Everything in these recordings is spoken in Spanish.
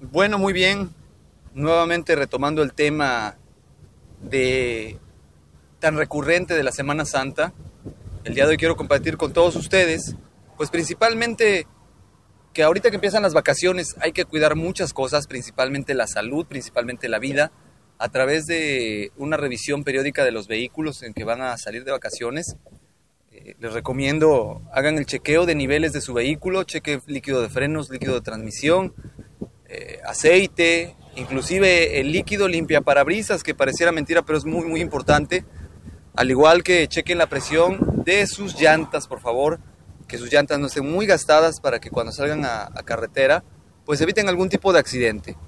Bueno, muy bien. Nuevamente retomando el tema de tan recurrente de la Semana Santa. El día de hoy quiero compartir con todos ustedes, pues principalmente que ahorita que empiezan las vacaciones hay que cuidar muchas cosas, principalmente la salud, principalmente la vida, a través de una revisión periódica de los vehículos en que van a salir de vacaciones. Eh, les recomiendo hagan el chequeo de niveles de su vehículo, cheque líquido de frenos, líquido de transmisión, eh, aceite, inclusive el líquido limpia parabrisas, que pareciera mentira, pero es muy, muy importante. Al igual que chequen la presión de sus llantas, por favor, que sus llantas no estén muy gastadas para que cuando salgan a, a carretera, pues eviten algún tipo de accidente.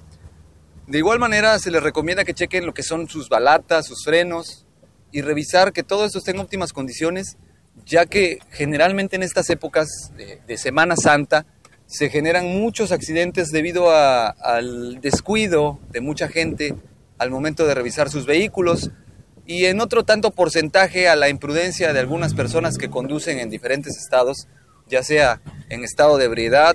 De igual manera, se les recomienda que chequen lo que son sus balatas, sus frenos y revisar que todo esto esté en óptimas condiciones, ya que generalmente en estas épocas de, Semana Santa, se generan muchos accidentes debido al descuido de mucha gente al momento de revisar sus vehículos y en otro tanto porcentaje a la imprudencia de algunas personas que conducen en diferentes estados, ya sea en estado de ebriedad,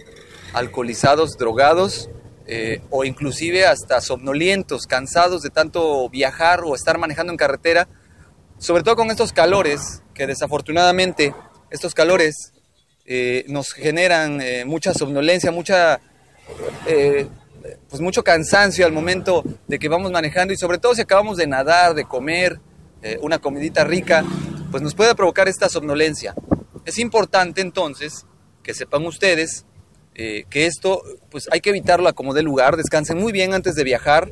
alcoholizados, drogados eh, o inclusive hasta somnolientos, cansados de tanto viajar o estar manejando en carretera, sobre todo con estos calores que desafortunadamente estos calores eh, nos generan eh, mucha somnolencia, mucha, eh, pues mucho cansancio al momento de que vamos manejando y sobre todo si acabamos de nadar, de comer una comidita rica, pues nos puede provocar esta somnolencia. Es importante entonces que sepan ustedes que esto pues hay que evitarlo a como de lugar, descansen muy bien antes de viajar,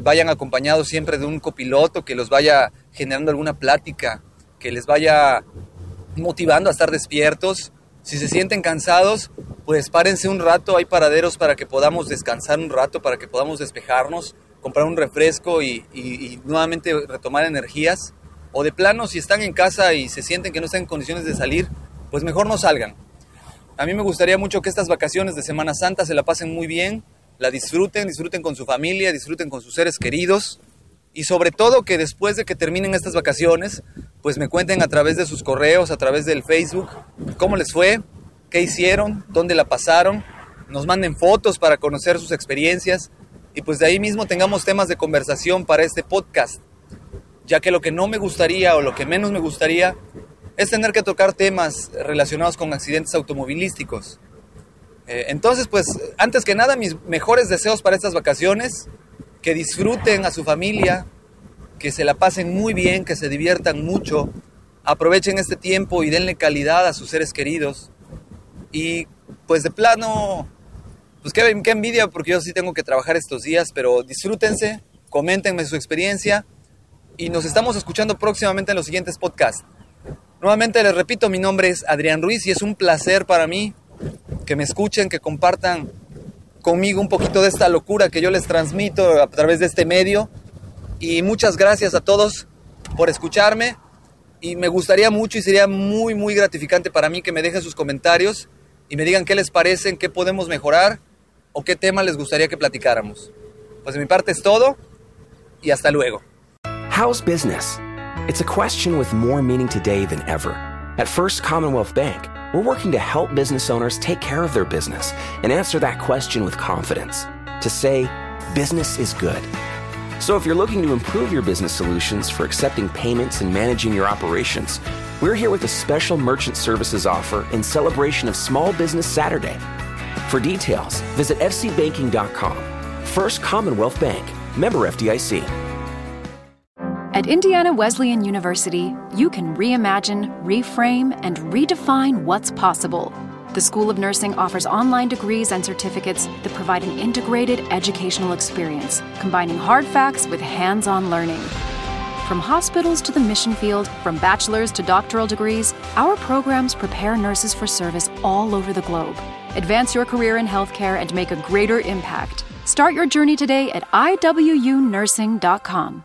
vayan acompañados siempre de un copiloto que los vaya generando alguna plática, que les vaya motivando a estar despiertos, si se sienten cansados, pues párense un rato, hay paraderos para que podamos descansar un rato, para que podamos despejarnos, comprar un refresco y, nuevamente retomar energías. O de plano, si están en casa y se sienten que no están en condiciones de salir, pues mejor no salgan. A mí me gustaría mucho que estas vacaciones de Semana Santa se la pasen muy bien, la disfruten, disfruten con su familia, disfruten con sus seres queridos y sobre todo que después de que terminen estas vacaciones, pues me cuenten a través de sus correos, a través del Facebook, cómo les fue, qué hicieron, dónde la pasaron, nos manden fotos para conocer sus experiencias y pues de ahí mismo tengamos temas de conversación para este podcast, ya que lo que no me gustaría o lo que menos me gustaría es tener que tocar temas relacionados con accidentes automovilísticos. Eh, entonces, pues, antes que nada, mis mejores deseos para estas vacaciones, que disfruten a su familia, que se la pasen muy bien, que se diviertan mucho, aprovechen este tiempo y denle calidad a sus seres queridos. Y pues de plano, pues qué, qué envidia porque yo sí tengo que trabajar estos días, pero disfrútense, coméntenme su experiencia y nos estamos escuchando próximamente en los siguientes podcasts. Nuevamente les repito, mi nombre es Adrián Ruiz y es un placer para mí que me escuchen, que compartan conmigo un poquito de esta locura que yo les transmito a través de este medio. Y muchas gracias a todos por escucharme. Y me gustaría mucho y sería muy, muy gratificante para mí que me dejen sus comentarios y me digan qué les parecen, qué podemos mejorar. o qué tema les gustaría que platicáramos. Pues de mi parte es todo y hasta luego. How's business? It's a question with more meaning today than ever. At First Commonwealth Bank, we're working to help business owners take care of their business and answer that question with confidence. To say, business is good. So if you're looking to improve your business solutions for accepting payments and managing your operations, we're here with a special merchant services offer in celebration of Small Business Saturday. For details, visit fcbanking.com. First Commonwealth Bank, member FDIC. At Indiana Wesleyan University, you can reimagine, reframe, and redefine what's possible. The School of Nursing offers online degrees and certificates that provide an integrated educational experience, combining hard facts with hands on learning. From hospitals to the mission field, from bachelor's to doctoral degrees, our programs prepare nurses for service all over the globe. Advance your career in healthcare and make a greater impact. Start your journey today at iwunursing.com.